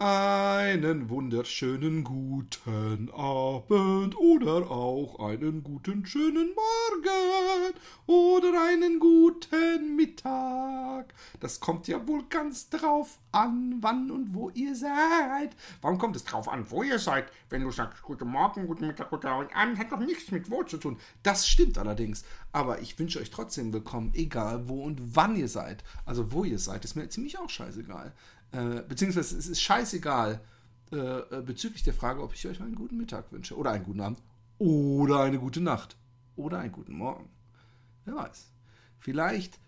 Einen wunderschönen guten Abend oder auch einen guten schönen Morgen oder einen guten Mittag. Das kommt ja wohl ganz drauf an, wann und wo ihr seid. Warum kommt es drauf an, wo ihr seid? Wenn du sagst guten Morgen, guten Mittag, guten Abend, hat doch nichts mit wo zu tun. Das stimmt allerdings. Aber ich wünsche euch trotzdem willkommen, egal wo und wann ihr seid. Also wo ihr seid, ist mir ziemlich auch scheißegal. Äh, beziehungsweise es ist scheißegal äh, äh, bezüglich der Frage, ob ich euch einen guten Mittag wünsche oder einen guten Abend oder eine gute Nacht oder einen guten Morgen. Wer weiß. Vielleicht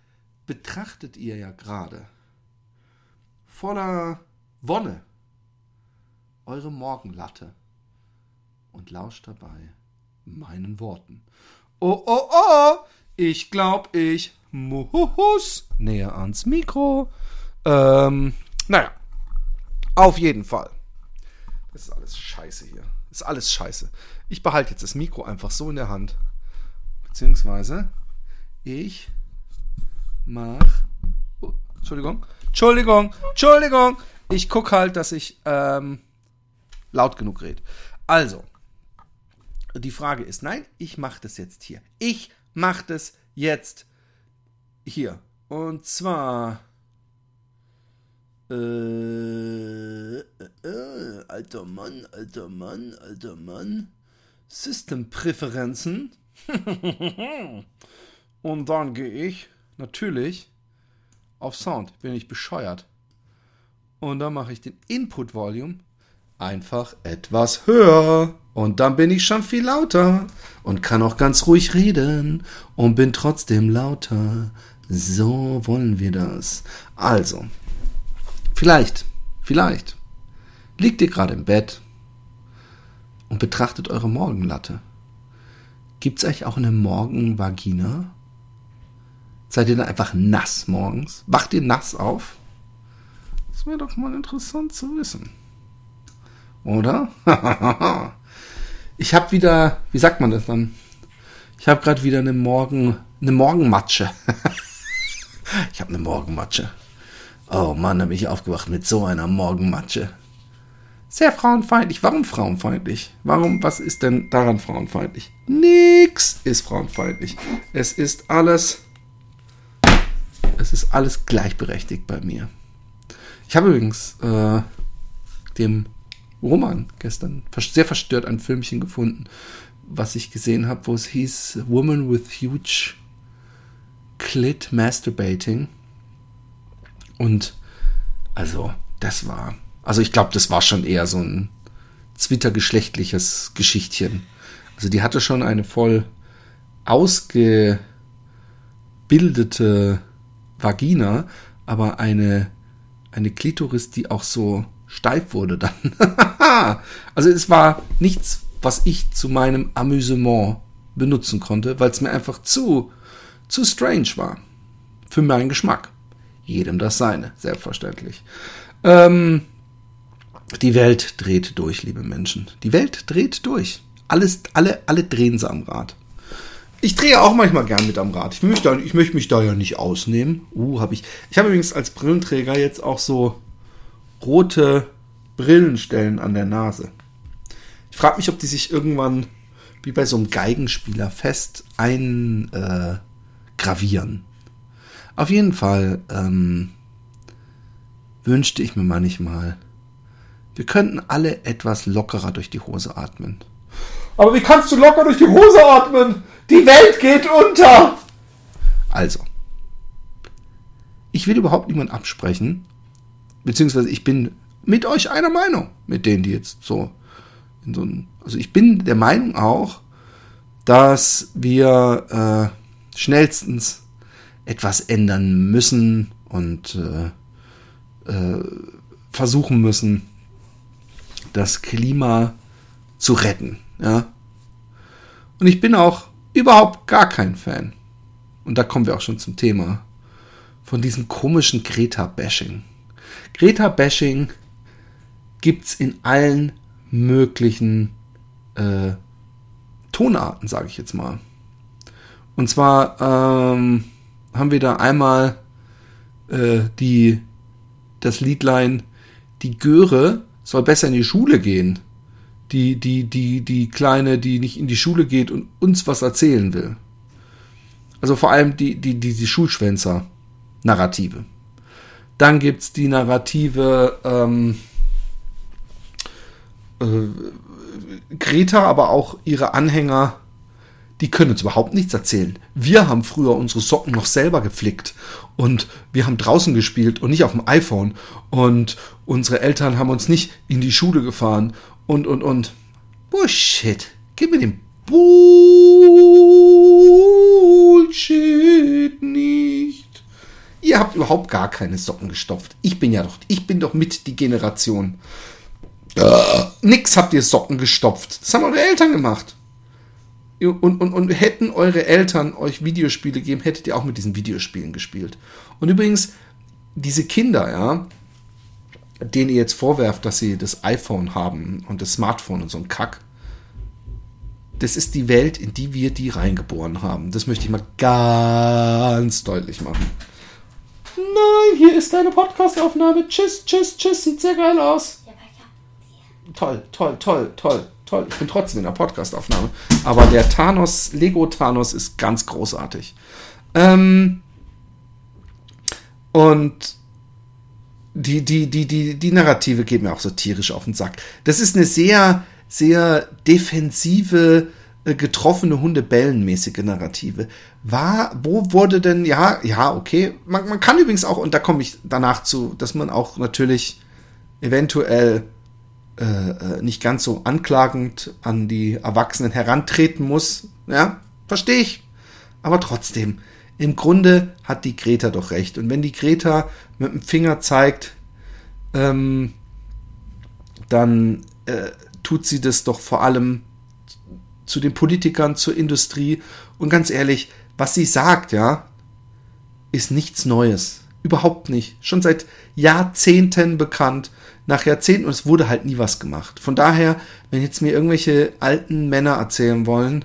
betrachtet ihr ja gerade voller Wonne eure Morgenlatte und lauscht dabei meinen Worten. Oh, oh, oh, ich glaub, ich muss näher ans Mikro. Ähm, naja, auf jeden Fall. Das ist alles scheiße hier. Das ist alles scheiße. Ich behalte jetzt das Mikro einfach so in der Hand. Beziehungsweise ich mach. Oh, Entschuldigung. Entschuldigung. Entschuldigung. Ich gucke halt, dass ich ähm, laut genug rede. Also, die Frage ist, nein, ich mache das jetzt hier. Ich mache das jetzt hier. Und zwar äh, äh, äh, alter Mann, alter Mann, alter Mann. Systempräferenzen. Und dann gehe ich natürlich auf Sound. Bin ich bescheuert. Und dann mache ich den Input Volume einfach etwas höher. Und dann bin ich schon viel lauter und kann auch ganz ruhig reden und bin trotzdem lauter. So wollen wir das. Also, Vielleicht, vielleicht liegt ihr gerade im Bett und betrachtet eure Morgenlatte. Gibt's euch auch eine Morgenvagina? Seid ihr dann einfach nass morgens? Wacht ihr nass auf? Das wäre doch mal interessant zu wissen. Oder? ich habe wieder, wie sagt man das dann? Ich habe gerade wieder eine Morgen, eine Morgenmatsche. ich habe eine Morgenmatsche. Oh Mann, da bin ich aufgewacht mit so einer Morgenmatsche. Sehr frauenfeindlich. Warum frauenfeindlich? Warum, was ist denn daran frauenfeindlich? Nix ist frauenfeindlich. Es ist alles, es ist alles gleichberechtigt bei mir. Ich habe übrigens äh, dem Roman gestern sehr verstört ein Filmchen gefunden, was ich gesehen habe, wo es hieß Woman with Huge Clit Masturbating. Und also, das war. Also ich glaube, das war schon eher so ein zwittergeschlechtliches Geschichtchen. Also die hatte schon eine voll ausgebildete Vagina, aber eine, eine Klitoris, die auch so steif wurde dann. also es war nichts, was ich zu meinem Amüsement benutzen konnte, weil es mir einfach zu, zu strange war. Für meinen Geschmack jedem das seine, selbstverständlich. Ähm, die Welt dreht durch, liebe Menschen. Die Welt dreht durch. Alles, alle, alle drehen sie am Rad. Ich drehe auch manchmal gern mit am Rad. Ich möchte, ich möchte mich da ja nicht ausnehmen. Uh, habe ich. Ich habe übrigens als Brillenträger jetzt auch so rote Brillenstellen an der Nase. Ich frage mich, ob die sich irgendwann wie bei so einem Geigenspieler fest eingravieren. Äh, auf jeden Fall ähm, wünschte ich mir manchmal, wir könnten alle etwas lockerer durch die Hose atmen. Aber wie kannst du locker durch die Hose atmen? Die Welt geht unter! Also, ich will überhaupt niemand absprechen, beziehungsweise ich bin mit euch einer Meinung, mit denen, die jetzt so in so einem, also ich bin der Meinung auch, dass wir äh, schnellstens etwas ändern müssen und äh, äh, versuchen müssen, das Klima zu retten. Ja? Und ich bin auch überhaupt gar kein Fan. Und da kommen wir auch schon zum Thema von diesem komischen Greta-Bashing. Greta-Bashing gibt es in allen möglichen äh, Tonarten, sage ich jetzt mal. Und zwar ähm, haben wir da einmal äh, die, das Liedlein die Göre soll besser in die Schule gehen. Die, die, die, die Kleine, die nicht in die Schule geht und uns was erzählen will. Also vor allem die, die, die, die Schulschwänzer-Narrative. Dann gibt's die Narrative ähm, äh, Greta, aber auch ihre Anhänger, die können uns überhaupt nichts erzählen. Wir haben früher unsere Socken noch selber geflickt und wir haben draußen gespielt und nicht auf dem iPhone und unsere Eltern haben uns nicht in die Schule gefahren und und und. Bullshit. Gib mir den Bullshit nicht. Ihr habt überhaupt gar keine Socken gestopft. Ich bin ja doch, ich bin doch mit die Generation. Nix habt ihr Socken gestopft. Das haben eure Eltern gemacht. Und, und, und hätten eure Eltern euch Videospiele gegeben, hättet ihr auch mit diesen Videospielen gespielt. Und übrigens, diese Kinder, ja, denen ihr jetzt vorwerft, dass sie das iPhone haben und das Smartphone und so ein Kack, das ist die Welt, in die wir die reingeboren haben. Das möchte ich mal ganz deutlich machen. Nein, hier ist deine Podcastaufnahme. Tschüss, tschüss, tschüss. Sieht sehr geil aus. Toll, toll, toll, toll, toll. Ich bin trotzdem in der Podcastaufnahme. Aber der Thanos, Lego Thanos ist ganz großartig. Ähm, und die, die, die, die, die Narrative geht mir auch so tierisch auf den Sack. Das ist eine sehr, sehr defensive, äh, getroffene Hunde bellen mäßige Narrative. War, wo wurde denn, ja, ja, okay. Man, man kann übrigens auch, und da komme ich danach zu, dass man auch natürlich eventuell äh, äh, nicht ganz so anklagend an die Erwachsenen herantreten muss. Ja, verstehe ich. Aber trotzdem, im Grunde hat die Greta doch recht. Und wenn die Greta mit dem Finger zeigt, ähm, dann äh, tut sie das doch vor allem zu den Politikern, zur Industrie. Und ganz ehrlich, was sie sagt, ja, ist nichts Neues. Überhaupt nicht. Schon seit Jahrzehnten bekannt. Nach Jahrzehnten und es wurde halt nie was gemacht. Von daher, wenn jetzt mir irgendwelche alten Männer erzählen wollen,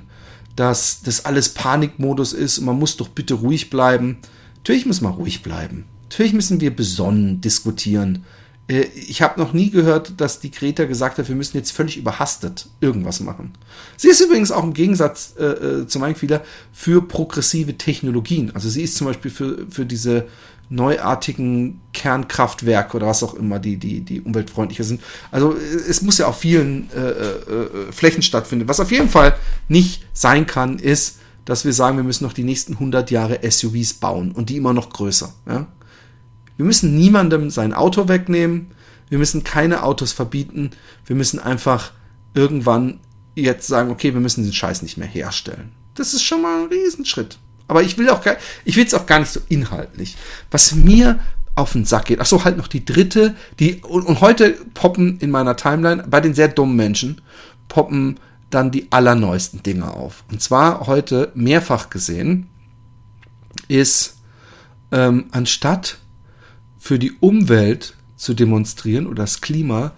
dass das alles Panikmodus ist und man muss doch bitte ruhig bleiben. Natürlich muss man ruhig bleiben. Natürlich müssen wir besonnen diskutieren. Äh, ich habe noch nie gehört, dass die Greta gesagt hat, wir müssen jetzt völlig überhastet irgendwas machen. Sie ist übrigens auch im Gegensatz äh, äh zu meinen Vieler für progressive Technologien. Also sie ist zum Beispiel für, für diese neuartigen Kernkraftwerke oder was auch immer, die, die, die umweltfreundlicher sind. Also es muss ja auf vielen äh, äh, Flächen stattfinden. Was auf jeden Fall nicht sein kann, ist, dass wir sagen, wir müssen noch die nächsten 100 Jahre SUVs bauen und die immer noch größer. Ja? Wir müssen niemandem sein Auto wegnehmen. Wir müssen keine Autos verbieten. Wir müssen einfach irgendwann jetzt sagen, okay, wir müssen den Scheiß nicht mehr herstellen. Das ist schon mal ein Riesenschritt. Aber ich will auch gar, ich will es auch gar nicht so inhaltlich. Was mir auf den Sack geht. Ach so, halt noch die dritte, die und, und heute poppen in meiner Timeline bei den sehr dummen Menschen poppen dann die allerneuesten Dinge auf. Und zwar heute mehrfach gesehen ist ähm, anstatt für die Umwelt zu demonstrieren oder das Klima,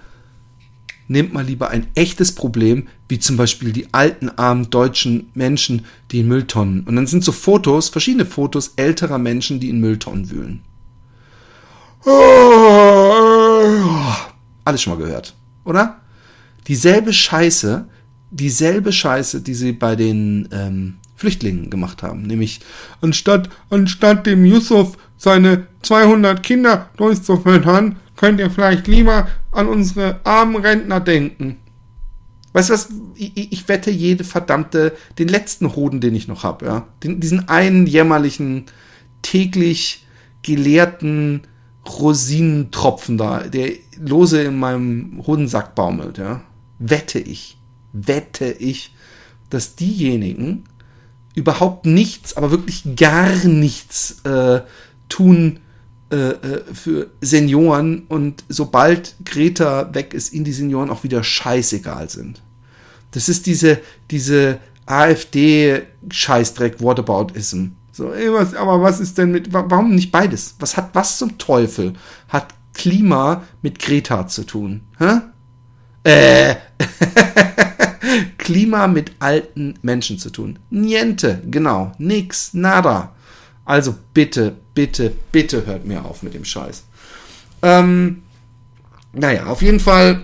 nehmt mal lieber ein echtes Problem, wie zum Beispiel die alten, armen deutschen Menschen, die in Mülltonnen. Und dann sind so Fotos, verschiedene Fotos älterer Menschen, die in Mülltonnen wühlen. Alles schon mal gehört, oder? Dieselbe Scheiße, dieselbe Scheiße, die sie bei den ähm, Flüchtlingen gemacht haben. Nämlich, anstatt, anstatt dem Yusuf seine 200 Kinder durchzufüttern, könnt ihr vielleicht lieber an unsere armen Rentner denken. Weißt du was? Ich, ich, wette jede verdammte, den letzten Hoden, den ich noch habe, ja. Den, diesen einen jämmerlichen, täglich geleerten Rosinentropfen da, der lose in meinem Hodensack baumelt, ja. Wette ich, wette ich, dass diejenigen überhaupt nichts, aber wirklich gar nichts äh, tun für Senioren und sobald Greta weg ist, in die Senioren auch wieder scheißegal sind. Das ist diese, diese AfD-Scheißdreck Whataboutism. So, ey, was, aber was ist denn mit, warum nicht beides? Was hat, was zum Teufel hat Klima mit Greta zu tun? Hä? Äh. Klima mit alten Menschen zu tun. Niente, genau, nix, nada. Also bitte, bitte, bitte hört mir auf mit dem Scheiß. Ähm, naja, auf jeden Fall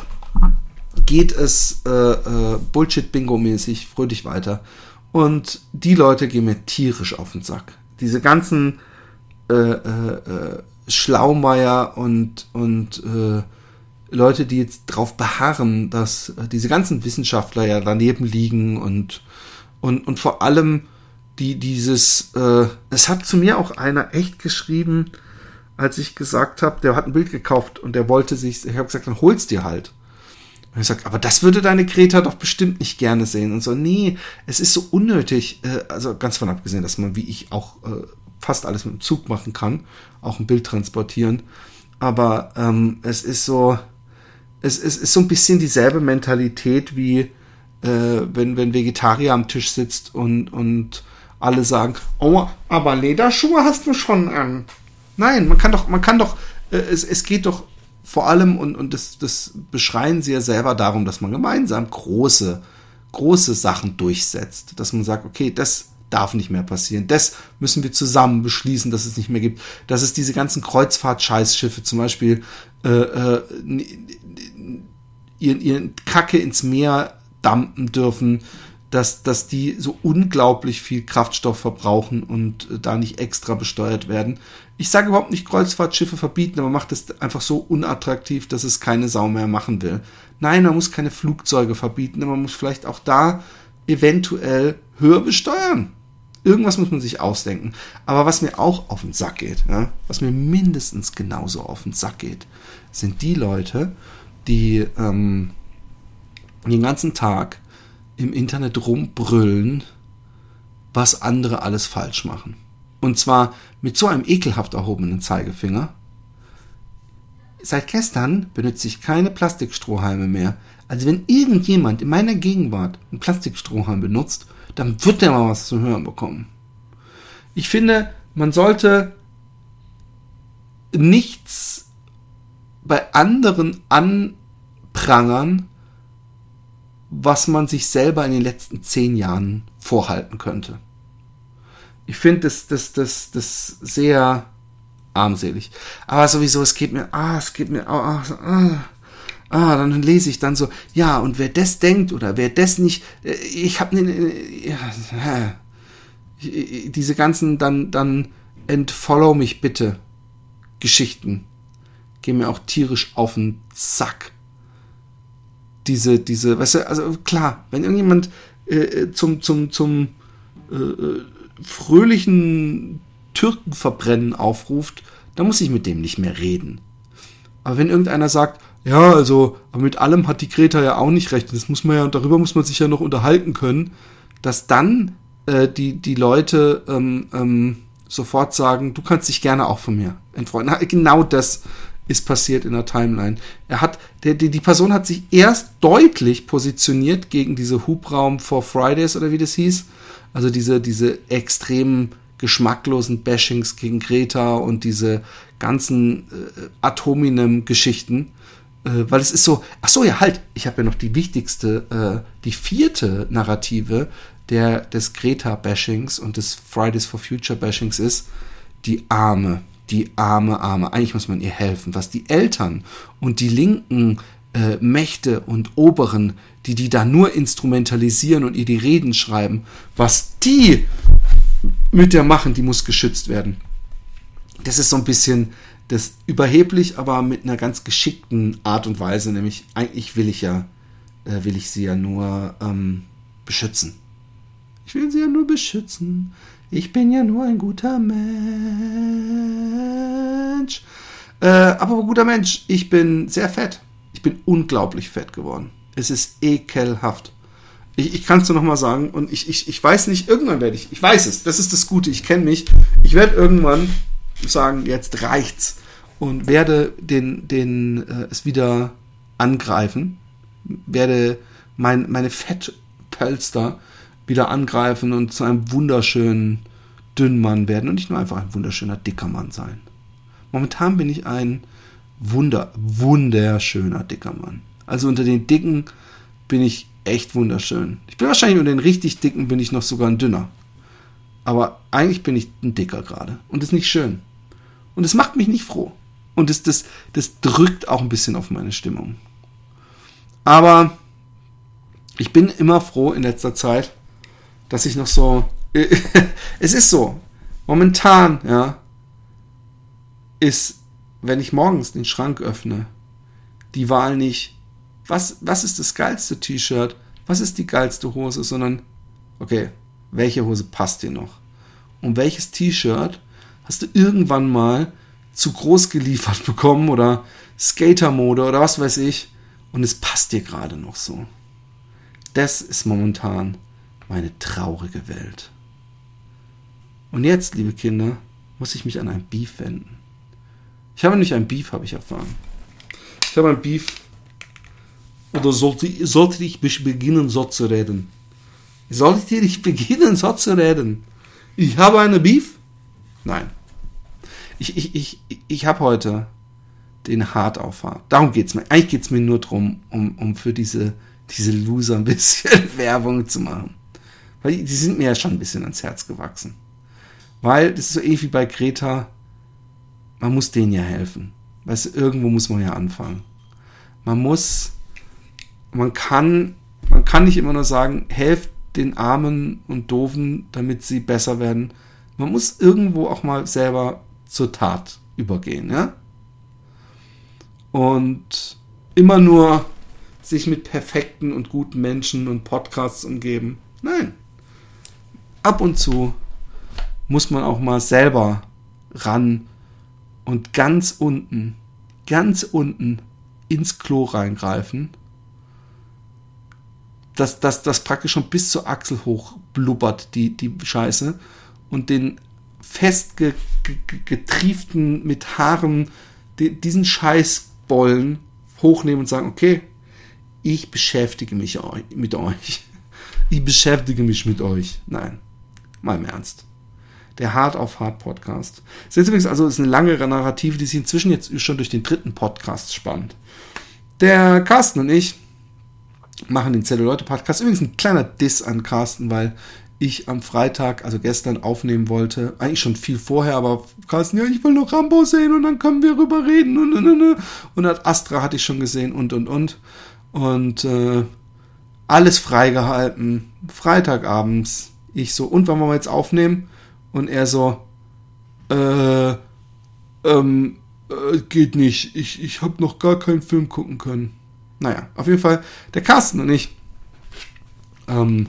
geht es äh, äh, Bullshit-Bingo-mäßig fröhlich weiter. Und die Leute gehen mir tierisch auf den Sack. Diese ganzen äh, äh, äh Schlaumeier und, und äh, Leute, die jetzt darauf beharren, dass äh, diese ganzen Wissenschaftler ja daneben liegen und, und, und vor allem die dieses, äh, es hat zu mir auch einer echt geschrieben, als ich gesagt habe, der hat ein Bild gekauft und der wollte sich, ich habe gesagt, dann hol's dir halt. Und ich sag, aber das würde deine Greta doch bestimmt nicht gerne sehen. Und so, nee, es ist so unnötig. Äh, also ganz von abgesehen, dass man, wie ich, auch äh, fast alles mit dem Zug machen kann, auch ein Bild transportieren. Aber ähm, es ist so, es, es ist so ein bisschen dieselbe Mentalität wie äh, wenn, wenn Vegetarier am Tisch sitzt und, und alle sagen, oh, aber Lederschuhe hast du schon an. Nein, man kann doch, man kann doch, äh, es, es geht doch vor allem, und, und das, das beschreien sie ja selber darum, dass man gemeinsam große, große Sachen durchsetzt. Dass man sagt, okay, das darf nicht mehr passieren. Das müssen wir zusammen beschließen, dass es nicht mehr gibt. Dass es diese ganzen Kreuzfahrt-Scheißschiffe zum Beispiel äh, äh, ihren, ihren Kacke ins Meer dumpen dürfen, dass, dass die so unglaublich viel Kraftstoff verbrauchen und äh, da nicht extra besteuert werden. Ich sage überhaupt nicht Kreuzfahrtschiffe verbieten, aber macht es einfach so unattraktiv, dass es keine Sau mehr machen will. Nein, man muss keine Flugzeuge verbieten, aber man muss vielleicht auch da eventuell höher besteuern. Irgendwas muss man sich ausdenken. Aber was mir auch auf den Sack geht, ja, was mir mindestens genauso auf den Sack geht, sind die Leute, die ähm, den ganzen Tag im Internet rumbrüllen, was andere alles falsch machen. Und zwar mit so einem ekelhaft erhobenen Zeigefinger. Seit gestern benutze ich keine Plastikstrohhalme mehr. Also wenn irgendjemand in meiner Gegenwart einen Plastikstrohhalm benutzt, dann wird der mal was zu hören bekommen. Ich finde, man sollte nichts bei anderen anprangern, was man sich selber in den letzten zehn Jahren vorhalten könnte. Ich finde das, das, das, das sehr armselig. Aber sowieso, es geht mir, ah, es geht mir, ah, ah, ah, dann lese ich dann so, ja, und wer das denkt oder wer das nicht, äh, ich habe ne, ja, diese ganzen dann, dann entfollow mich bitte Geschichten gehen mir auch tierisch auf den Sack diese, diese, weißt du, also klar, wenn irgendjemand äh, äh, zum, zum, zum äh, äh, fröhlichen Türkenverbrennen aufruft, dann muss ich mit dem nicht mehr reden. Aber wenn irgendeiner sagt, ja, also, aber mit allem hat die Greta ja auch nicht recht, das muss man ja, darüber muss man sich ja noch unterhalten können, dass dann äh, die, die Leute ähm, ähm, sofort sagen, du kannst dich gerne auch von mir entfreunden. Genau das ist passiert in der Timeline. Er hat, der, die, die Person hat sich erst deutlich positioniert gegen diese Hubraum for Fridays oder wie das hieß. Also diese, diese extremen geschmacklosen Bashings gegen Greta und diese ganzen äh, Atominem-Geschichten. Äh, weil es ist so, ach so, ja, halt, ich habe ja noch die wichtigste, äh, die vierte Narrative der, des Greta-Bashings und des Fridays for Future-Bashings ist, die Arme die arme, arme, eigentlich muss man ihr helfen, was die Eltern und die linken äh, Mächte und Oberen, die die da nur instrumentalisieren und ihr die Reden schreiben, was die mit der machen, die muss geschützt werden. Das ist so ein bisschen das überheblich, aber mit einer ganz geschickten Art und Weise, nämlich eigentlich will ich ja, äh, will ich sie ja nur ähm, beschützen. Ich will sie ja nur beschützen. Ich bin ja nur ein guter Mensch. Äh, aber guter Mensch, ich bin sehr fett. Ich bin unglaublich fett geworden. Es ist ekelhaft. Ich, ich kann es dir nochmal sagen und ich, ich, ich weiß nicht, irgendwann werde ich, ich weiß es, das ist das Gute, ich kenne mich. Ich werde irgendwann sagen, jetzt reicht's und werde den, den, äh, es wieder angreifen, werde mein, meine Fettpölster wieder angreifen und zu einem wunderschönen Dünnmann werden und nicht nur einfach ein wunderschöner dicker Mann sein. Momentan bin ich ein wunder, wunderschöner dicker Mann. Also unter den Dicken bin ich echt wunderschön. Ich bin wahrscheinlich unter den richtig Dicken bin ich noch sogar ein dünner. Aber eigentlich bin ich ein Dicker gerade. Und das ist nicht schön. Und es macht mich nicht froh. Und das, das, das drückt auch ein bisschen auf meine Stimmung. Aber ich bin immer froh in letzter Zeit, dass ich noch so. es ist so. Momentan, ja, ist, wenn ich morgens den Schrank öffne, die Wahl nicht, was, was ist das geilste T-Shirt, was ist die geilste Hose, sondern, okay, welche Hose passt dir noch? Und welches T-Shirt hast du irgendwann mal zu groß geliefert bekommen oder Skatermode oder was weiß ich und es passt dir gerade noch so. Das ist momentan meine traurige Welt. Und jetzt, liebe Kinder, muss ich mich an ein Beef wenden. Ich habe nicht ein Beef, habe ich erfahren. Ich habe ein Beef. Oder sollte, sollte ich beginnen, so zu reden? Sollte ich beginnen, so zu reden? Ich habe eine Beef? Nein. Ich, ich, ich, ich habe heute den Hard auf Hard. Darum geht's mir. Eigentlich geht's mir nur darum, um, um für diese, diese Loser ein bisschen Werbung zu machen. Weil die, sind mir ja schon ein bisschen ans Herz gewachsen. Weil, das ist so ähnlich wie bei Greta, man muss denen ja helfen. Weißt du, irgendwo muss man ja anfangen. Man muss, man kann, man kann nicht immer nur sagen, helft den Armen und Doofen, damit sie besser werden. Man muss irgendwo auch mal selber zur Tat übergehen, ja? Und immer nur sich mit perfekten und guten Menschen und Podcasts umgeben. Nein. Ab und zu muss man auch mal selber ran und ganz unten, ganz unten ins Klo reingreifen, dass das, das praktisch schon bis zur Achsel hoch blubbert, die, die Scheiße, und den festgetrieften mit Haaren, die, diesen Scheißbollen hochnehmen und sagen, okay, ich beschäftige mich mit euch. Ich beschäftige mich mit euch. Nein, mal im Ernst der Hard auf Hard Podcast. Das ist übrigens also ist eine lange Narrative, die sich inzwischen jetzt schon durch den dritten Podcast spannt. Der Carsten und ich machen den Zelluleute Podcast. Übrigens ein kleiner Diss an Carsten, weil ich am Freitag, also gestern, aufnehmen wollte. Eigentlich schon viel vorher, aber Carsten, ja, ich will noch Rambo sehen und dann können wir rüber reden und und und. Und Astra hatte ich schon gesehen und und und. Und äh, alles freigehalten. Freitagabends. Ich so, und wann wollen wir jetzt aufnehmen? Und er so, äh, ähm, äh, geht nicht. Ich, ich habe noch gar keinen Film gucken können. Naja, auf jeden Fall, der Carsten und ich ähm,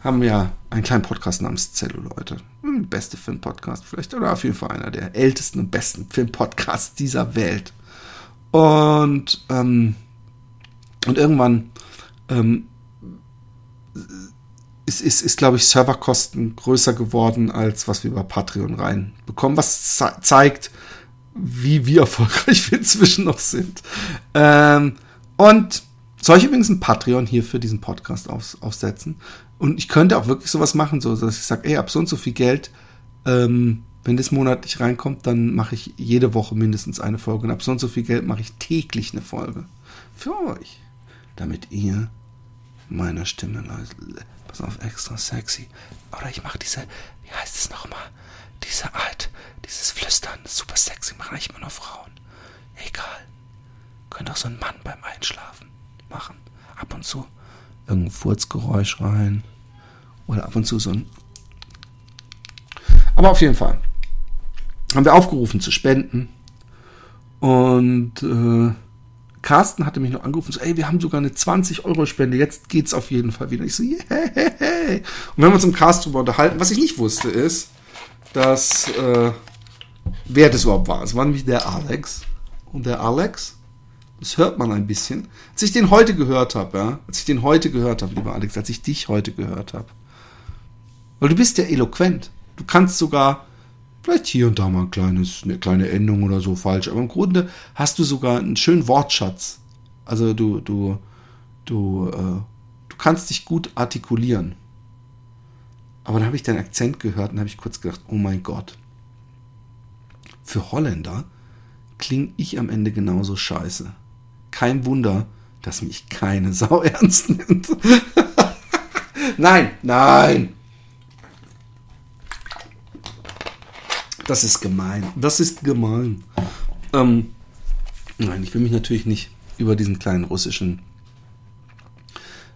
haben ja einen kleinen Podcast namens Zelluleute. Hm, beste Filmpodcast vielleicht, oder auf jeden Fall einer der ältesten und besten Filmpodcasts dieser Welt. Und, ähm, und irgendwann ähm, ist, ist, ist glaube ich, Serverkosten größer geworden, als was wir über Patreon reinbekommen, was ze zeigt, wie, wie erfolgreich wir inzwischen noch sind. Ähm, und soll ich übrigens ein Patreon hier für diesen Podcast auf, aufsetzen? Und ich könnte auch wirklich sowas machen, so dass ich sage, ey, ab so und so viel Geld, ähm, wenn das monatlich reinkommt, dann mache ich jede Woche mindestens eine Folge. Und ab so und so viel Geld mache ich täglich eine Folge. Für euch. Damit ihr meiner Stimme pass auf, extra sexy. Oder ich mache diese, wie heißt es nochmal? Diese Art, dieses Flüstern, super sexy, machen eigentlich immer nur Frauen. Egal. Könnte auch so ein Mann beim Einschlafen machen. Ab und zu irgendein Furzgeräusch rein. Oder ab und zu so ein. Aber auf jeden Fall haben wir aufgerufen zu spenden. Und äh, Carsten hatte mich noch angerufen, so, ey, wir haben sogar eine 20-Euro-Spende, jetzt geht's auf jeden Fall wieder. Ich so, yeah. Und wir haben uns im Cast drüber unterhalten. Was ich nicht wusste, ist, dass, äh, wer das überhaupt war. Es war nämlich der Alex. Und der Alex, das hört man ein bisschen. Als ich den heute gehört habe, ja, als ich den heute gehört habe, lieber Alex, als ich dich heute gehört habe. Weil du bist ja eloquent. Du kannst sogar Vielleicht hier und da mal ein kleines, eine kleine Endung oder so falsch. Aber im Grunde hast du sogar einen schönen Wortschatz. Also du, du, du, äh, du kannst dich gut artikulieren. Aber dann habe ich deinen Akzent gehört und habe ich kurz gedacht, oh mein Gott. Für Holländer klinge ich am Ende genauso scheiße. Kein Wunder, dass mich keine Sau ernst nimmt. nein, nein. Das ist gemein. Das ist gemein. Ähm, Nein, ich will mich natürlich nicht über diesen kleinen russischen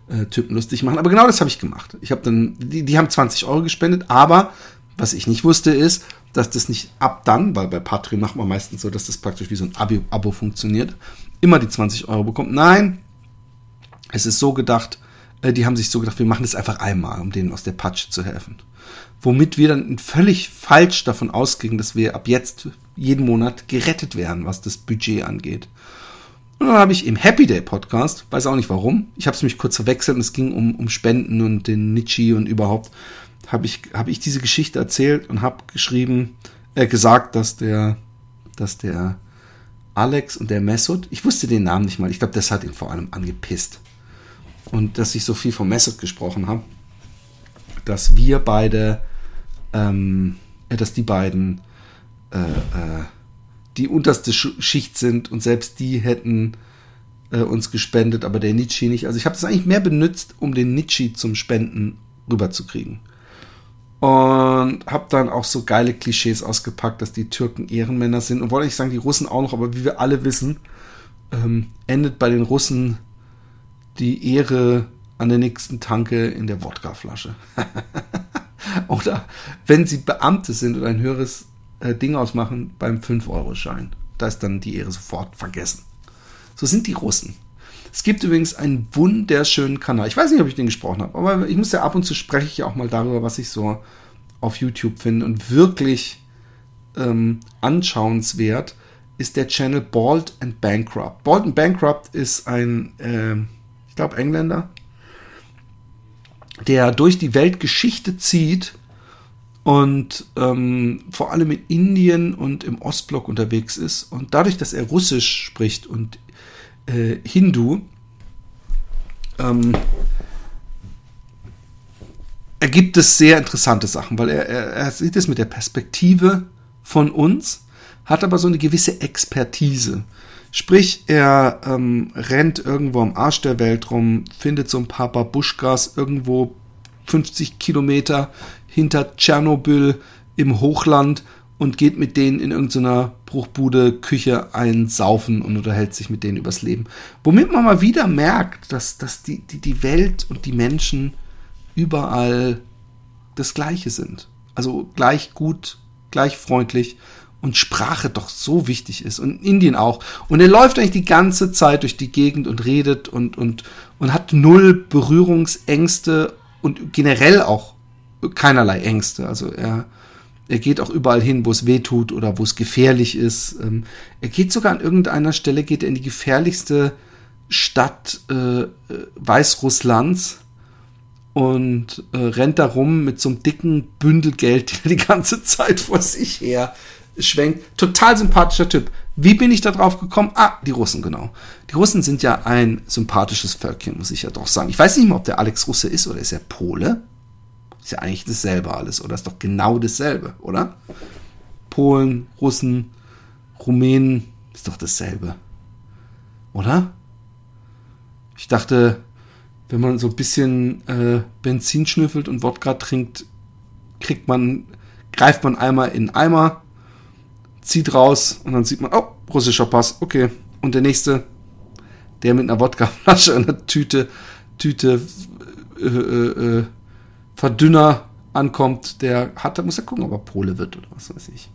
äh, Typen lustig machen. Aber genau das habe ich gemacht. Ich habe dann, die, die haben 20 Euro gespendet, aber was ich nicht wusste ist, dass das nicht ab dann, weil bei Patreon macht man meistens so, dass das praktisch wie so ein Abo, Abo funktioniert, immer die 20 Euro bekommt. Nein, es ist so gedacht, äh, die haben sich so gedacht, wir machen das einfach einmal, um denen aus der Patsche zu helfen. Womit wir dann völlig falsch davon ausgingen, dass wir ab jetzt jeden Monat gerettet werden, was das Budget angeht. Und dann habe ich im Happy Day Podcast, weiß auch nicht warum, ich habe es mich kurz verwechselt und es ging um, um Spenden und den Nietzsche und überhaupt, habe ich, hab ich diese Geschichte erzählt und habe geschrieben, äh, gesagt, dass der, dass der Alex und der Messut, ich wusste den Namen nicht mal, ich glaube, das hat ihn vor allem angepisst. Und dass ich so viel von Messut gesprochen habe, dass wir beide, ähm, dass die beiden äh, äh, die unterste Schicht sind und selbst die hätten äh, uns gespendet, aber der Nietzsche nicht. Also ich habe das eigentlich mehr benutzt, um den Nietzsche zum Spenden rüberzukriegen. Und habe dann auch so geile Klischees ausgepackt, dass die Türken Ehrenmänner sind. Und wollte ich sagen, die Russen auch noch, aber wie wir alle wissen, ähm, endet bei den Russen die Ehre an der nächsten Tanke in der Wodkaflasche. oder wenn sie Beamte sind oder ein höheres äh, Ding ausmachen beim 5-Euro-Schein. Da ist dann die Ehre sofort vergessen. So sind die Russen. Es gibt übrigens einen wunderschönen Kanal. Ich weiß nicht, ob ich den gesprochen habe, aber ich muss ja ab und zu spreche ich ja auch mal darüber, was ich so auf YouTube finde. Und wirklich ähm, anschauenswert ist der Channel Bald and Bankrupt. Bald and Bankrupt ist ein, äh, ich glaube, Engländer, der durch die Weltgeschichte zieht und ähm, vor allem in Indien und im Ostblock unterwegs ist. Und dadurch, dass er Russisch spricht und äh, Hindu, ähm, ergibt es sehr interessante Sachen, weil er, er, er sieht es mit der Perspektive von uns, hat aber so eine gewisse Expertise. Sprich, er ähm, rennt irgendwo am Arsch der Welt rum, findet so ein paar Babuschkas irgendwo 50 Kilometer hinter Tschernobyl im Hochland und geht mit denen in irgendeiner Bruchbude Küche einsaufen und unterhält sich mit denen übers Leben. Womit man mal wieder merkt, dass, dass die, die, die Welt und die Menschen überall das Gleiche sind. Also gleich gut, gleich freundlich und Sprache doch so wichtig ist und Indien auch. Und er läuft eigentlich die ganze Zeit durch die Gegend und redet und, und, und hat null Berührungsängste und generell auch keinerlei Ängste. Also er, er geht auch überall hin, wo es weh tut oder wo es gefährlich ist. Ähm, er geht sogar an irgendeiner Stelle, geht er in die gefährlichste Stadt äh, äh Weißrusslands und äh, rennt da rum mit so einem dicken Bündel Geld, die ganze Zeit vor sich her schwenkt. Total sympathischer Typ. Wie bin ich da drauf gekommen? Ah, die Russen, genau. Die Russen sind ja ein sympathisches Völkchen, muss ich ja doch sagen. Ich weiß nicht mal, ob der Alex Russe ist oder ist er Pole. Ist ja eigentlich dasselbe alles, oder? Ist doch genau dasselbe, oder? Polen, Russen, Rumänen, ist doch dasselbe. Oder? Ich dachte, wenn man so ein bisschen äh, Benzin schnüffelt und Wodka trinkt, kriegt man, greift man einmal in Eimer, zieht raus und dann sieht man, oh, russischer Pass, okay. Und der nächste, der mit einer Wodkaflasche und einer Tüte, Tüte äh, äh, äh Verdünner ankommt, der hat, da muss er gucken, ob er Pole wird oder was weiß ich.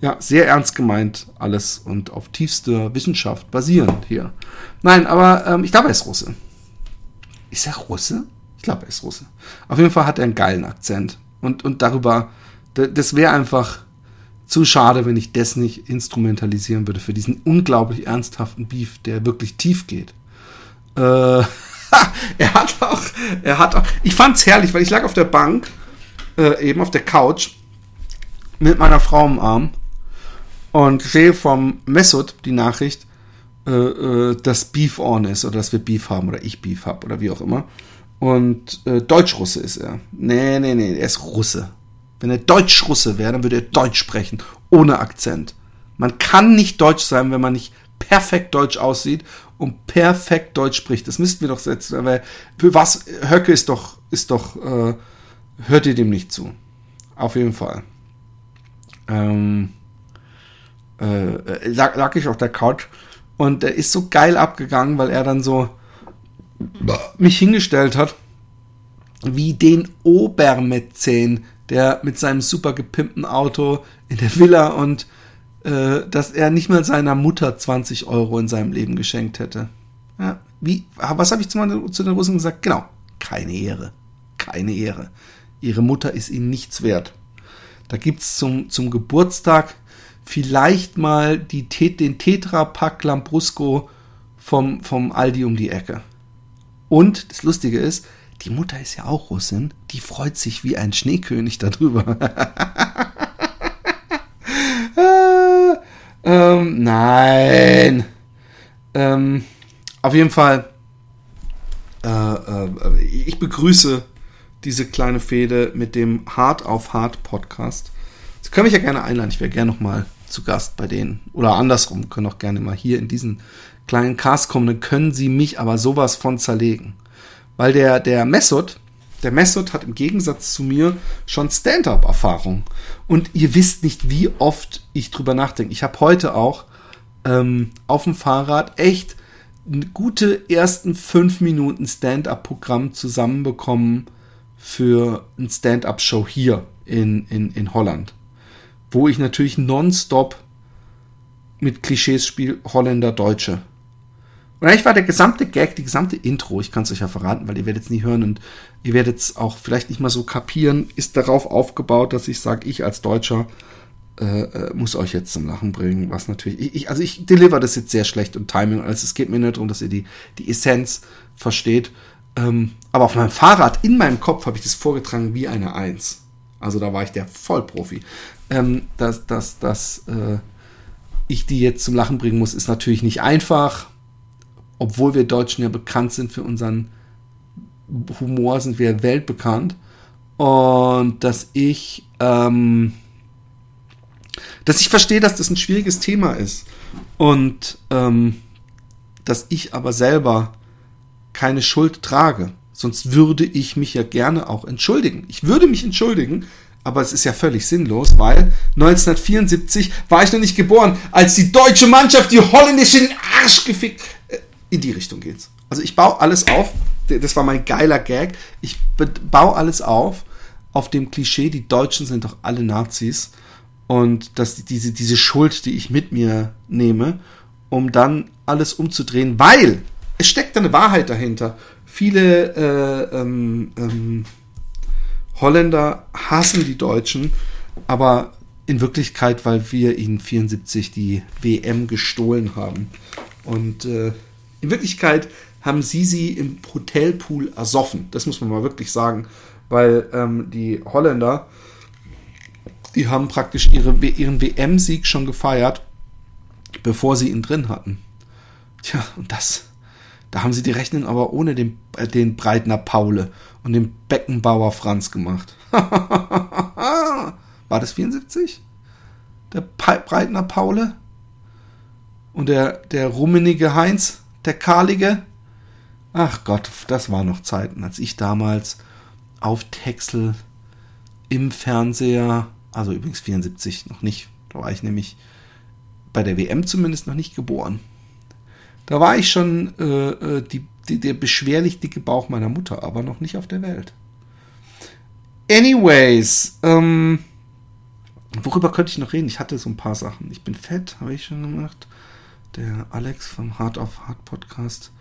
Ja, sehr ernst gemeint alles und auf tiefster Wissenschaft basierend hier. Nein, aber ähm, ich glaube, er ist Russe. Ist er Russe? Ich glaube, er ist Russe. Auf jeden Fall hat er einen geilen Akzent. Und, und darüber, das wäre einfach zu schade, wenn ich das nicht instrumentalisieren würde für diesen unglaublich ernsthaften Beef, der wirklich tief geht. Äh, er hat auch, er hat auch, ich fand's herrlich, weil ich lag auf der Bank, äh, eben auf der Couch, mit meiner Frau im Arm und sehe vom Messut die Nachricht, äh, äh, dass Beef on ist oder dass wir Beef haben oder ich Beef hab oder wie auch immer. Und äh, Deutsch-Russe ist er. Nee, nee, nee, er ist Russe. Wenn er Deutsch-Russe wäre, dann würde er Deutsch sprechen, ohne Akzent. Man kann nicht Deutsch sein, wenn man nicht perfekt Deutsch aussieht und perfekt Deutsch spricht. Das müssten wir doch setzen. Aber für was Höcke ist doch, ist doch, äh, hört ihr dem nicht zu. Auf jeden Fall. Ähm, äh, lag, lag ich auf der Couch Und der ist so geil abgegangen, weil er dann so mich hingestellt hat, wie den Obermäzen, der mit seinem super gepimpten Auto in der Villa und äh, dass er nicht mal seiner Mutter 20 Euro in seinem Leben geschenkt hätte. Ja, wie, was habe ich zu, zu den Russen gesagt? Genau, keine Ehre. Keine Ehre. Ihre Mutter ist ihnen nichts wert. Da gibt's zum, zum Geburtstag vielleicht mal die, den Tetra-Pack Lambrusco vom, vom Aldi um die Ecke. Und das Lustige ist, die Mutter ist ja auch Russin, die freut sich wie ein Schneekönig darüber. ähm, nein. Ähm, auf jeden Fall, äh, äh, ich begrüße diese kleine Fehde mit dem Hard auf Hard Podcast. Sie können mich ja gerne einladen. Ich wäre gerne noch mal zu Gast bei denen. Oder andersrum, können auch gerne mal hier in diesen kleinen Cast kommen. Dann können sie mich aber sowas von zerlegen. Weil der, der Messot, der Messot hat im Gegensatz zu mir schon Stand-up-Erfahrung. Und ihr wisst nicht, wie oft ich drüber nachdenke. Ich habe heute auch ähm, auf dem Fahrrad echt gute ersten fünf Minuten Stand-up-Programm zusammenbekommen für ein Stand-up-Show hier in, in, in Holland. Wo ich natürlich nonstop mit Klischees spiele, Holländer, Deutsche. Und eigentlich war der gesamte Gag, die gesamte Intro, ich kann es euch ja verraten, weil ihr werdet es nie hören und ihr werdet es auch vielleicht nicht mal so kapieren, ist darauf aufgebaut, dass ich sage, ich als Deutscher äh, äh, muss euch jetzt zum Lachen bringen, was natürlich, ich, also ich deliver das jetzt sehr schlecht und Timing, also es geht mir nicht darum, dass ihr die, die Essenz versteht, ähm, aber auf meinem Fahrrad, in meinem Kopf, habe ich das vorgetragen wie eine Eins. Also da war ich der Vollprofi. Ähm, dass dass, dass äh, ich die jetzt zum Lachen bringen muss, ist natürlich nicht einfach. Obwohl wir Deutschen ja bekannt sind für unseren Humor, sind wir weltbekannt. Und dass ich, ähm, dass ich verstehe, dass das ein schwieriges Thema ist. Und ähm, dass ich aber selber keine Schuld trage. Sonst würde ich mich ja gerne auch entschuldigen. Ich würde mich entschuldigen, aber es ist ja völlig sinnlos, weil 1974 war ich noch nicht geboren, als die deutsche Mannschaft die holländische in den Arsch gefickt. In die Richtung geht's. Also ich baue alles auf. Das war mein geiler Gag. Ich baue alles auf auf dem Klischee, die Deutschen sind doch alle Nazis und dass diese, diese Schuld, die ich mit mir nehme, um dann alles umzudrehen, weil es steckt eine Wahrheit dahinter. Viele äh, ähm, ähm, Holländer hassen die Deutschen, aber in Wirklichkeit, weil wir ihnen 74 die WM gestohlen haben. Und äh, in Wirklichkeit haben sie sie im Hotelpool ersoffen. Das muss man mal wirklich sagen, weil ähm, die Holländer, die haben praktisch ihre, ihren WM-Sieg schon gefeiert, bevor sie ihn drin hatten. Tja, und das da haben sie die Rechnung aber ohne den, äh, den Breitner Paule und den Beckenbauer Franz gemacht. War das 74? Der Breitner Paule? Und der, der rummenige Heinz? Der kahlige? Ach Gott, das waren noch Zeiten, als ich damals auf Texel im Fernseher, also übrigens 74 noch nicht, da war ich nämlich bei der WM zumindest noch nicht geboren. Da war ich schon äh, äh, die, die, der beschwerlich dicke Bauch meiner Mutter, aber noch nicht auf der Welt. Anyways, ähm, worüber könnte ich noch reden? Ich hatte so ein paar Sachen. Ich bin fett, habe ich schon gemacht. Der Alex vom Hard of Hard Podcast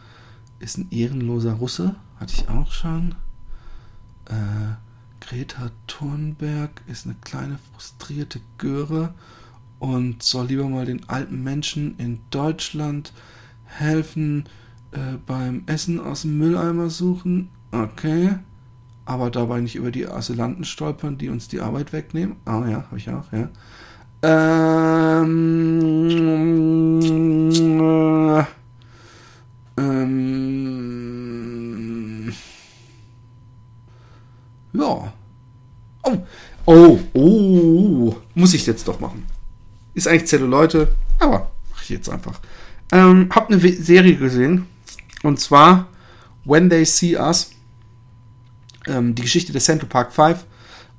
ist ein ehrenloser Russe, hatte ich auch schon. Äh, Greta Thunberg ist eine kleine frustrierte Göre und soll lieber mal den alten Menschen in Deutschland helfen äh, beim Essen aus dem Mülleimer suchen. Okay. Aber dabei nicht über die Asylanten stolpern, die uns die Arbeit wegnehmen. Ah ja, habe ich auch, ja. Ähm, äh, ähm, ja. Oh, oh, oh, muss ich jetzt doch machen. Ist eigentlich Zelluleute, aber mache ich jetzt einfach. Ähm, hab eine Serie gesehen. Und zwar When They See Us. Ähm, die Geschichte der Central Park 5.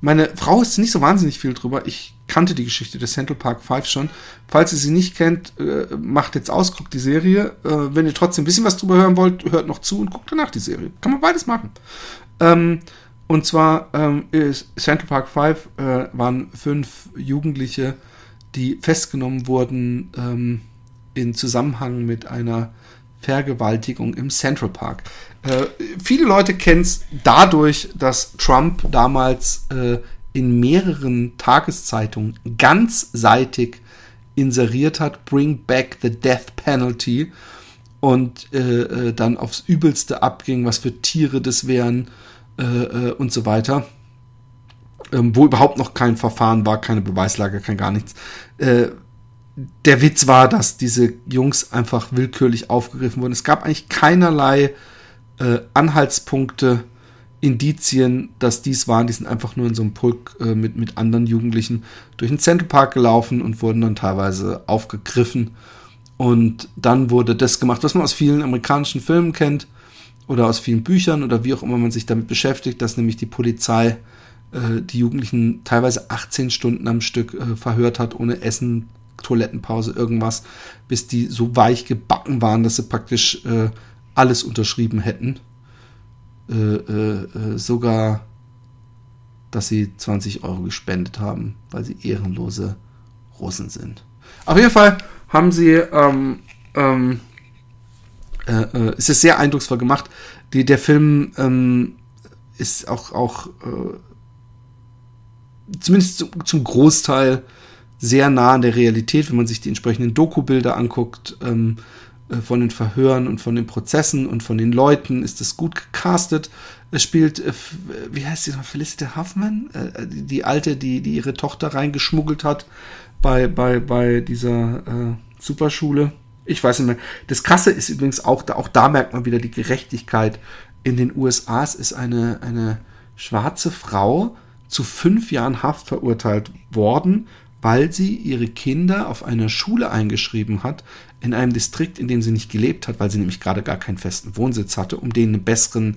Meine Frau ist nicht so wahnsinnig viel drüber. Ich kannte die Geschichte des Central Park 5 schon. Falls ihr sie nicht kennt, äh, macht jetzt aus, guckt die Serie. Äh, wenn ihr trotzdem ein bisschen was drüber hören wollt, hört noch zu und guckt danach die Serie. Kann man beides machen. Ähm, und zwar ähm, Central Park 5 äh, waren fünf Jugendliche, die festgenommen wurden ähm, in Zusammenhang mit einer Vergewaltigung im Central Park. Äh, viele Leute kennen es dadurch, dass Trump damals äh, in mehreren Tageszeitungen ganzseitig inseriert hat, Bring Back the Death Penalty und äh, äh dann aufs Übelste abging, was für Tiere das wären äh, äh, und so weiter. Ähm, wo überhaupt noch kein Verfahren war, keine Beweislage, kein gar nichts. Äh, der Witz war, dass diese Jungs einfach willkürlich aufgegriffen wurden. Es gab eigentlich keinerlei äh, Anhaltspunkte, Indizien, dass dies waren. Die sind einfach nur in so einem Pulk äh, mit, mit anderen Jugendlichen durch den Central Park gelaufen und wurden dann teilweise aufgegriffen. Und dann wurde das gemacht, was man aus vielen amerikanischen Filmen kennt oder aus vielen Büchern oder wie auch immer man sich damit beschäftigt, dass nämlich die Polizei äh, die Jugendlichen teilweise 18 Stunden am Stück äh, verhört hat, ohne Essen, Toilettenpause, irgendwas, bis die so weich gebacken waren, dass sie praktisch äh, alles unterschrieben hätten. Äh, äh, äh, sogar, dass sie 20 Euro gespendet haben, weil sie ehrenlose Russen sind. Auf jeden Fall haben sie, ähm, ähm, äh, äh, es ist sehr eindrucksvoll gemacht. Die, der Film ähm, ist auch, auch zumindest zum, zum Großteil sehr nah an der Realität, wenn man sich die entsprechenden Doku-Bilder anguckt. Ähm, äh, von den Verhören und von den Prozessen und von den Leuten ist es gut gecastet. Es spielt, äh, wie heißt sie noch, Felicity Huffman, äh, die, alte, die, die ihre Tochter reingeschmuggelt hat bei, bei, bei dieser äh, Superschule. Ich weiß nicht mehr. Das Krasse ist übrigens auch, da, auch da merkt man wieder die Gerechtigkeit. In den USA ist eine, eine schwarze Frau zu fünf Jahren Haft verurteilt worden, weil sie ihre Kinder auf einer Schule eingeschrieben hat, in einem Distrikt, in dem sie nicht gelebt hat, weil sie nämlich gerade gar keinen festen Wohnsitz hatte, um denen einen besseren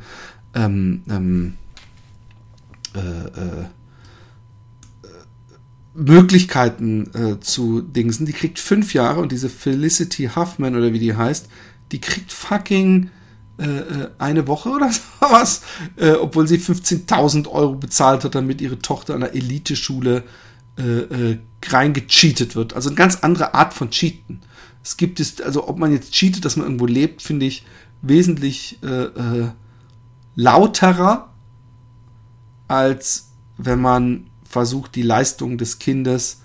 ähm, ähm, äh, äh, Möglichkeiten äh, zu dingsen. Die kriegt fünf Jahre und diese Felicity Huffman oder wie die heißt, die kriegt fucking äh, äh eine Woche oder sowas, äh, obwohl sie 15.000 Euro bezahlt hat, damit ihre Tochter an einer Eliteschule äh, äh, reingecheatet wird. Also eine ganz andere Art von Cheaten. Es gibt es, also ob man jetzt cheatet, dass man irgendwo lebt, finde ich wesentlich äh, äh, lauterer, als wenn man versucht, die Leistung des Kindes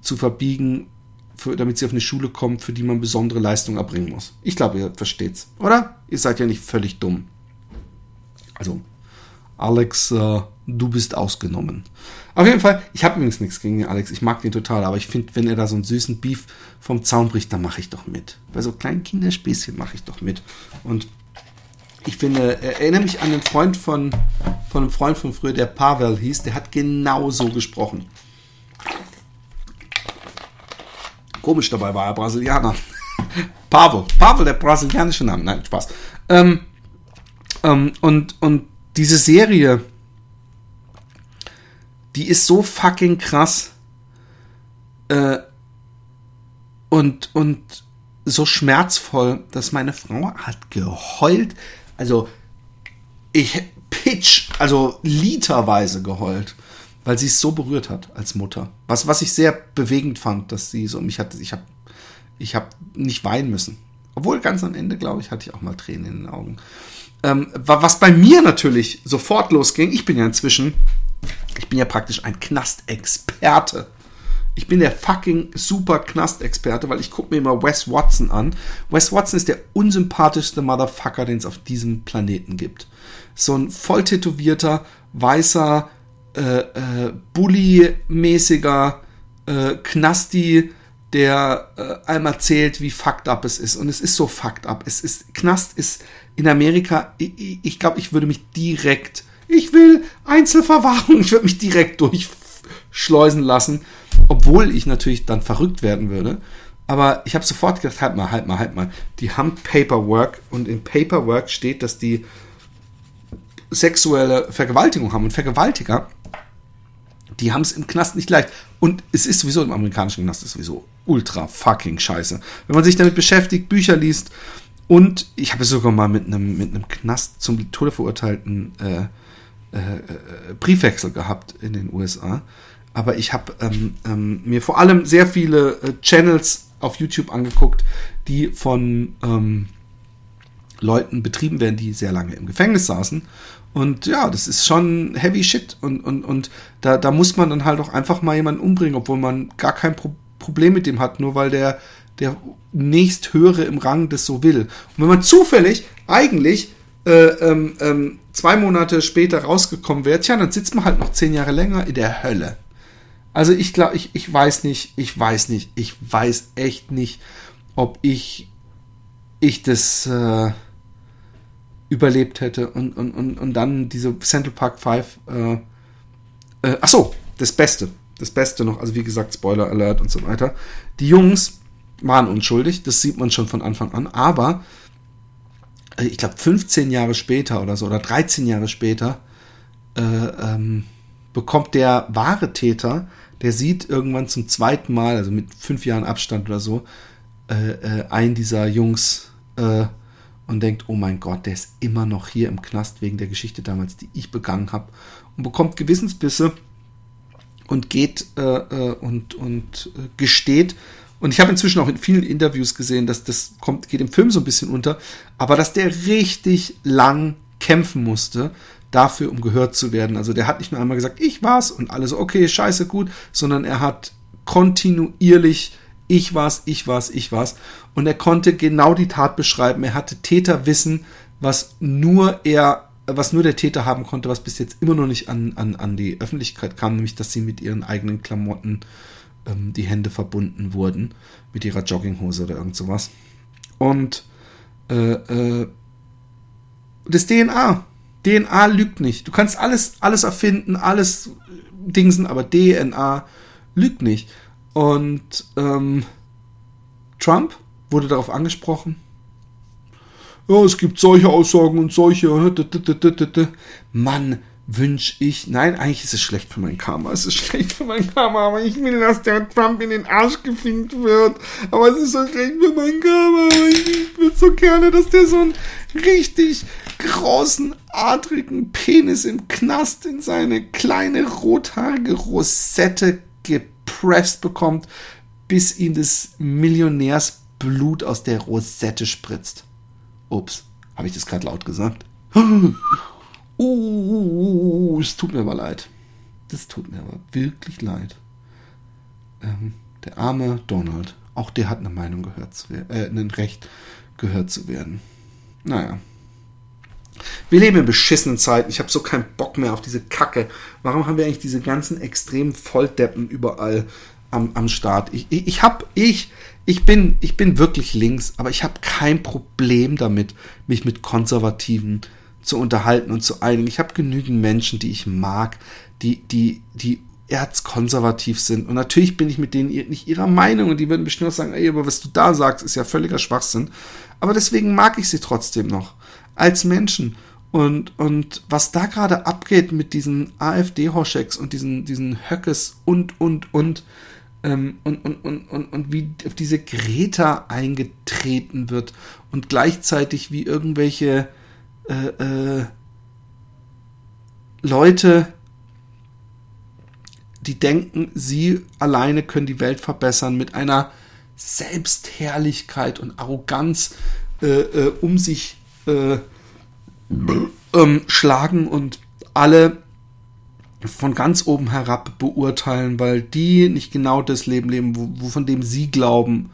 zu verbiegen, für, damit sie auf eine Schule kommt, für die man besondere Leistungen erbringen muss. Ich glaube, ihr versteht's, oder? Ihr seid ja nicht völlig dumm. Also, Alex, äh, du bist ausgenommen. Auf jeden Fall, ich habe übrigens nichts gegen den Alex, ich mag den total, aber ich finde, wenn er da so einen süßen Beef vom Zaun bricht, dann mache ich doch mit. Bei so kleinen Kinderspäßchen mache ich doch mit. Und ich finde, erinnere mich an einen Freund von, von einem Freund von früher, der Pavel hieß, der hat genau so gesprochen. Komisch dabei war er Brasilianer. Pavel. Pavel, der brasilianische Name. Nein, Spaß. Ähm, ähm, und, und diese Serie, die ist so fucking krass äh, und, und so schmerzvoll, dass meine Frau hat geheult. Also ich pitch, also literweise geheult, weil sie es so berührt hat als Mutter. Was, was ich sehr bewegend fand, dass sie so mich hatte, ich habe ich hab nicht weinen müssen. Obwohl ganz am Ende, glaube ich, hatte ich auch mal Tränen in den Augen. Ähm, was bei mir natürlich sofort losging, ich bin ja inzwischen ich bin ja praktisch ein Knastexperte. Ich bin der fucking super Knastexperte, weil ich gucke mir immer Wes Watson an. Wes Watson ist der unsympathischste Motherfucker, den es auf diesem Planeten gibt. So ein voll tätowierter, weißer, äh, äh, Bully-mäßiger äh, Knasti, der äh, einem erzählt, wie fucked up es ist. Und es ist so fucked up. Es ist, Knast ist in Amerika, ich, ich glaube, ich würde mich direkt ich will Einzelverwahrung. Ich würde mich direkt durchschleusen lassen, obwohl ich natürlich dann verrückt werden würde. Aber ich habe sofort gedacht, halt mal, halt mal, halt mal. Die haben Paperwork und in Paperwork steht, dass die sexuelle Vergewaltigung haben. Und Vergewaltiger, die haben es im Knast nicht leicht. Und es ist sowieso im amerikanischen Knast ist sowieso ultra fucking scheiße. Wenn man sich damit beschäftigt, Bücher liest und ich habe sogar mal mit einem mit Knast zum Tode verurteilten äh, äh, äh, Briefwechsel gehabt in den USA. Aber ich habe ähm, ähm, mir vor allem sehr viele äh, Channels auf YouTube angeguckt, die von ähm, Leuten betrieben werden, die sehr lange im Gefängnis saßen und ja, das ist schon heavy shit. Und, und, und da, da muss man dann halt auch einfach mal jemanden umbringen, obwohl man gar kein Pro Problem mit dem hat, nur weil der, der nächsthöhere im Rang das so will. Und wenn man zufällig eigentlich äh, ähm, ähm, zwei Monate später rausgekommen wäre, tja, dann sitzt man halt noch zehn Jahre länger in der Hölle. Also ich glaube, ich, ich weiß nicht, ich weiß nicht, ich weiß echt nicht, ob ich, ich das, äh, überlebt hätte und, und, und, und dann diese Central Park 5. Äh, äh, ach das Beste. Das Beste noch, also wie gesagt, Spoiler Alert und so weiter. Die Jungs waren unschuldig, das sieht man schon von Anfang an, aber äh, ich glaube 15 Jahre später oder so, oder 13 Jahre später, äh, ähm, bekommt der wahre Täter, der sieht irgendwann zum zweiten Mal, also mit fünf Jahren Abstand oder so, äh, äh, einen dieser Jungs äh, und denkt, oh mein Gott, der ist immer noch hier im Knast wegen der Geschichte damals, die ich begangen habe und bekommt Gewissensbisse und geht äh, und, und gesteht. Und ich habe inzwischen auch in vielen Interviews gesehen, dass das kommt, geht im Film so ein bisschen unter, aber dass der richtig lang kämpfen musste, dafür, um gehört zu werden. Also der hat nicht nur einmal gesagt, ich war's und alles so, okay, scheiße, gut, sondern er hat kontinuierlich ich war's, ich war's, ich war's. Und er konnte genau die Tat beschreiben. Er hatte Täterwissen, was nur er, was nur der Täter haben konnte, was bis jetzt immer noch nicht an, an, an die Öffentlichkeit kam, nämlich dass sie mit ihren eigenen Klamotten ähm, die Hände verbunden wurden, mit ihrer Jogginghose oder irgend sowas. Und äh, äh, das DNA. DNA lügt nicht. Du kannst alles, alles erfinden, alles dingsen, aber DNA lügt nicht. Und ähm, Trump wurde darauf angesprochen. Ja, es gibt solche Aussagen und solche. Mann, wünsche ich. Nein, eigentlich ist es schlecht für mein Karma. Es ist schlecht für mein Karma, aber ich will, dass der Trump in den Arsch gefinkt wird. Aber es ist so schlecht für mein Karma. Aber ich würde so gerne, dass der so einen richtig großen, adrigen Penis im Knast in seine kleine rothaarige Rosette gepresst bekommt, bis ihm das Millionärsblut aus der Rosette spritzt. Ups, habe ich das gerade laut gesagt? Uh, es tut mir aber leid. Das tut mir aber wirklich leid. Ähm, der arme Donald, auch der hat eine Meinung gehört zu werden, äh, ein Recht gehört zu werden. Naja. Wir leben in beschissenen Zeiten. Ich habe so keinen Bock mehr auf diese Kacke. Warum haben wir eigentlich diese ganzen extremen Volldeppen überall am, am Start? Ich, ich, ich habe, ich, ich bin, ich bin wirklich links, aber ich habe kein Problem damit, mich mit Konservativen zu unterhalten und zu einigen. Ich habe genügend Menschen, die ich mag, die, die, die erzkonservativ sind. Und natürlich bin ich mit denen nicht ihrer Meinung und die würden bestimmt sagen, ey, aber was du da sagst, ist ja völliger Schwachsinn. Aber deswegen mag ich sie trotzdem noch als Menschen. Und, und was da gerade abgeht mit diesen AfD-Hoscheks und diesen, diesen Höckes und, und, und, ähm, und, und, und, und, und wie auf diese Greta eingetreten wird und gleichzeitig wie irgendwelche äh, äh, Leute, die denken, sie alleine können die Welt verbessern mit einer Selbstherrlichkeit und Arroganz äh, äh um sich äh, ähm, schlagen und alle von ganz oben herab beurteilen, weil die nicht genau das Leben leben, wo, von dem sie glauben,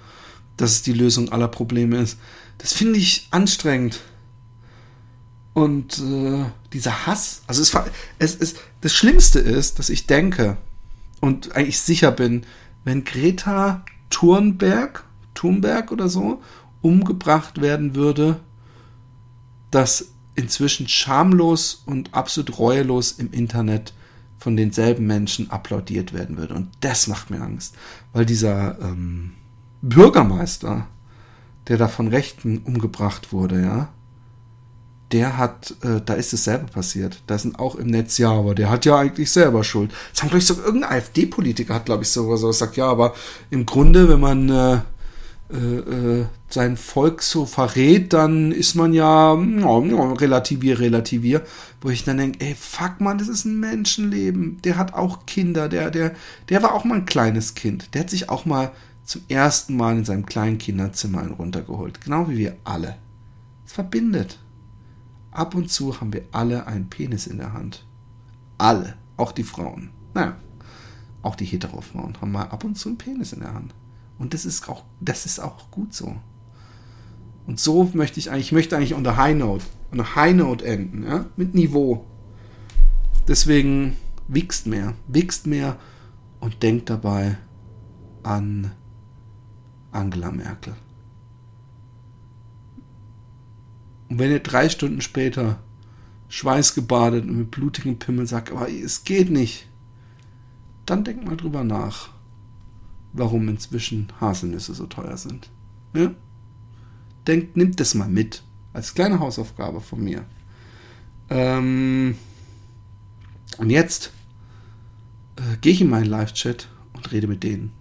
dass es die Lösung aller Probleme ist. Das finde ich anstrengend. Und äh, dieser Hass, also es, es ist das Schlimmste ist, dass ich denke und eigentlich sicher bin, wenn Greta Thunberg, Thunberg oder so umgebracht werden würde, dass inzwischen schamlos und absolut reuelos im Internet von denselben Menschen applaudiert werden würde. Und das macht mir Angst, weil dieser ähm, Bürgermeister, der da von Rechten umgebracht wurde, ja, der hat, äh, da ist es selber passiert. Da sind auch im Netz, ja, aber der hat ja eigentlich selber Schuld. Das haben, glaube ich, so irgendein AfD-Politiker hat, glaube ich, so so sagt, ja, aber im Grunde, wenn man äh, äh, äh, sein Volk so verrät, dann ist man ja relativier, relativier, wo ich dann denke, ey, fuck man, das ist ein Menschenleben. Der hat auch Kinder, der, der, der war auch mal ein kleines Kind. Der hat sich auch mal zum ersten Mal in seinem kleinen Kinderzimmer einen runtergeholt. Genau wie wir alle. Es verbindet. Ab und zu haben wir alle einen Penis in der Hand. Alle. Auch die Frauen. Naja. Auch die Hetero-Frauen haben mal ab und zu einen Penis in der Hand. Und das ist auch, das ist auch gut so. Und so möchte ich eigentlich, ich möchte eigentlich unter High Note, unter High Note enden, ja, mit Niveau. Deswegen wichst mehr, wichst mehr und denkt dabei an Angela Merkel. Und wenn ihr drei Stunden später schweißgebadet und mit blutigem Pimmel sagt, aber es geht nicht, dann denkt mal drüber nach warum inzwischen Haselnüsse so teuer sind. Ja? Denkt, nimmt das mal mit. Als kleine Hausaufgabe von mir. Ähm, und jetzt äh, gehe ich in meinen Live-Chat und rede mit denen.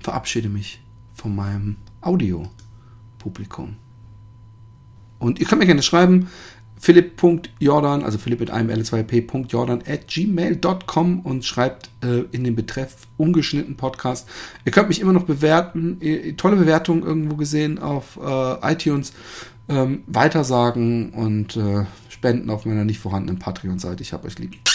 Verabschiede mich von meinem Audio-Publikum. Und ihr könnt mir gerne schreiben, philipp.jordan, also philipp mit einem L2P.jordan at gmail.com und schreibt äh, in den Betreff ungeschnitten Podcast. Ihr könnt mich immer noch bewerten, tolle Bewertungen irgendwo gesehen auf äh, iTunes, ähm, weitersagen und äh, spenden auf meiner nicht vorhandenen Patreon-Seite. Ich habe euch lieb.